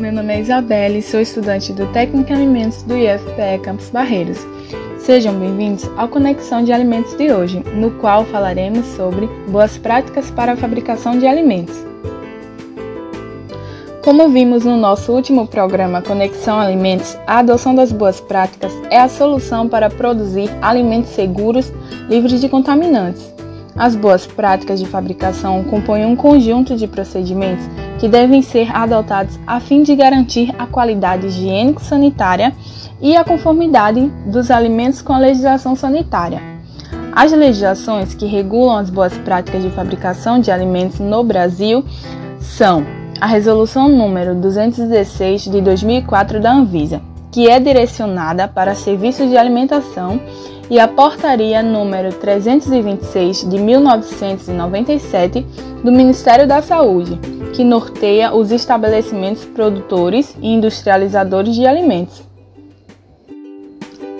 meu nome é Isabelle, sou estudante do Técnico Alimentos do IFPE Campus Barreiros. Sejam bem-vindos ao Conexão de Alimentos de hoje, no qual falaremos sobre boas práticas para a fabricação de alimentos. Como vimos no nosso último programa Conexão Alimentos, a adoção das boas práticas é a solução para produzir alimentos seguros, livres de contaminantes. As boas práticas de fabricação compõem um conjunto de procedimentos que devem ser adotados a fim de garantir a qualidade higiênico-sanitária e a conformidade dos alimentos com a legislação sanitária. As legislações que regulam as boas práticas de fabricação de alimentos no Brasil são a Resolução número 216 de 2004 da Anvisa, que é direcionada para serviços de alimentação, e a Portaria número 326 de 1997 do Ministério da Saúde, que norteia os estabelecimentos produtores e industrializadores de alimentos.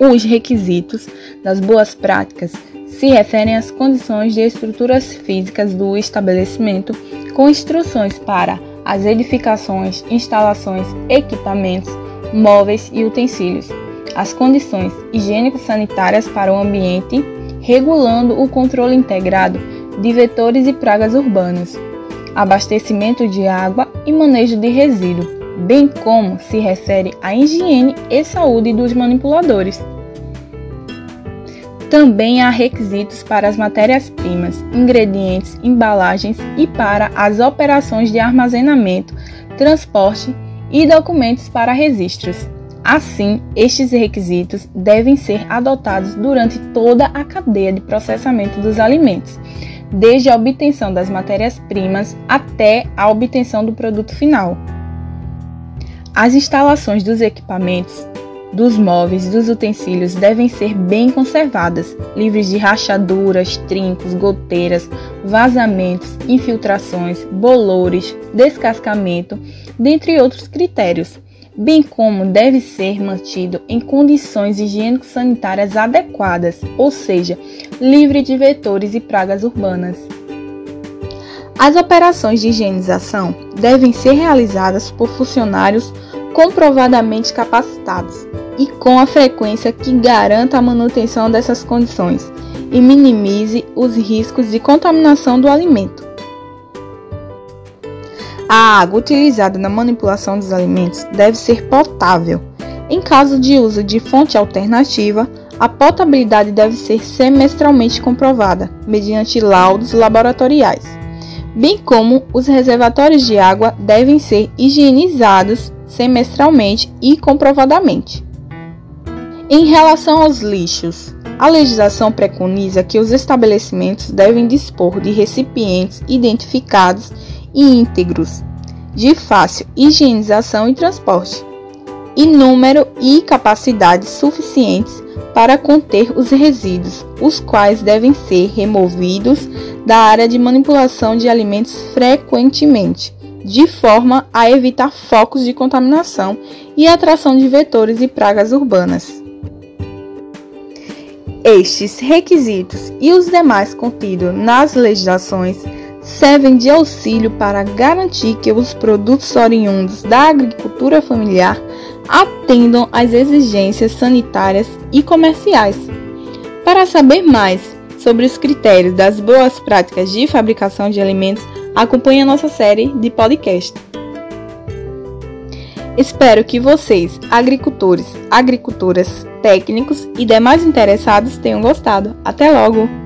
Os requisitos das boas práticas se referem às condições de estruturas físicas do estabelecimento, com instruções para as edificações, instalações, equipamentos, móveis e utensílios, as condições higiênico-sanitárias para o ambiente, regulando o controle integrado de vetores e pragas urbanas, abastecimento de água e manejo de resíduo, bem como se refere à higiene e saúde dos manipuladores. Também há requisitos para as matérias-primas, ingredientes, embalagens e para as operações de armazenamento, transporte e documentos para registros. Assim, estes requisitos devem ser adotados durante toda a cadeia de processamento dos alimentos, desde a obtenção das matérias-primas até a obtenção do produto final. As instalações dos equipamentos, dos móveis dos utensílios devem ser bem conservadas, livres de rachaduras, trincos, goteiras, vazamentos, infiltrações, bolores, descascamento, dentre outros critérios, bem como deve ser mantido em condições higiênico-sanitárias adequadas, ou seja, livre de vetores e pragas urbanas. As operações de higienização devem ser realizadas por funcionários comprovadamente capacitados e com a frequência que garanta a manutenção dessas condições e minimize os riscos de contaminação do alimento. A água utilizada na manipulação dos alimentos deve ser potável. Em caso de uso de fonte alternativa, a potabilidade deve ser semestralmente comprovada, mediante laudos laboratoriais, bem como os reservatórios de água devem ser higienizados semestralmente e comprovadamente. Em relação aos lixos, a legislação preconiza que os estabelecimentos devem dispor de recipientes identificados e íntegros, de fácil higienização e transporte, e número e capacidade suficientes para conter os resíduos, os quais devem ser removidos da área de manipulação de alimentos frequentemente, de forma a evitar focos de contaminação e atração de vetores e pragas urbanas. Estes requisitos e os demais contidos nas legislações servem de auxílio para garantir que os produtos oriundos da agricultura familiar atendam às exigências sanitárias e comerciais. Para saber mais sobre os critérios das boas práticas de fabricação de alimentos, acompanhe a nossa série de podcast. Espero que vocês, agricultores, agricultoras, técnicos e demais interessados tenham gostado. Até logo!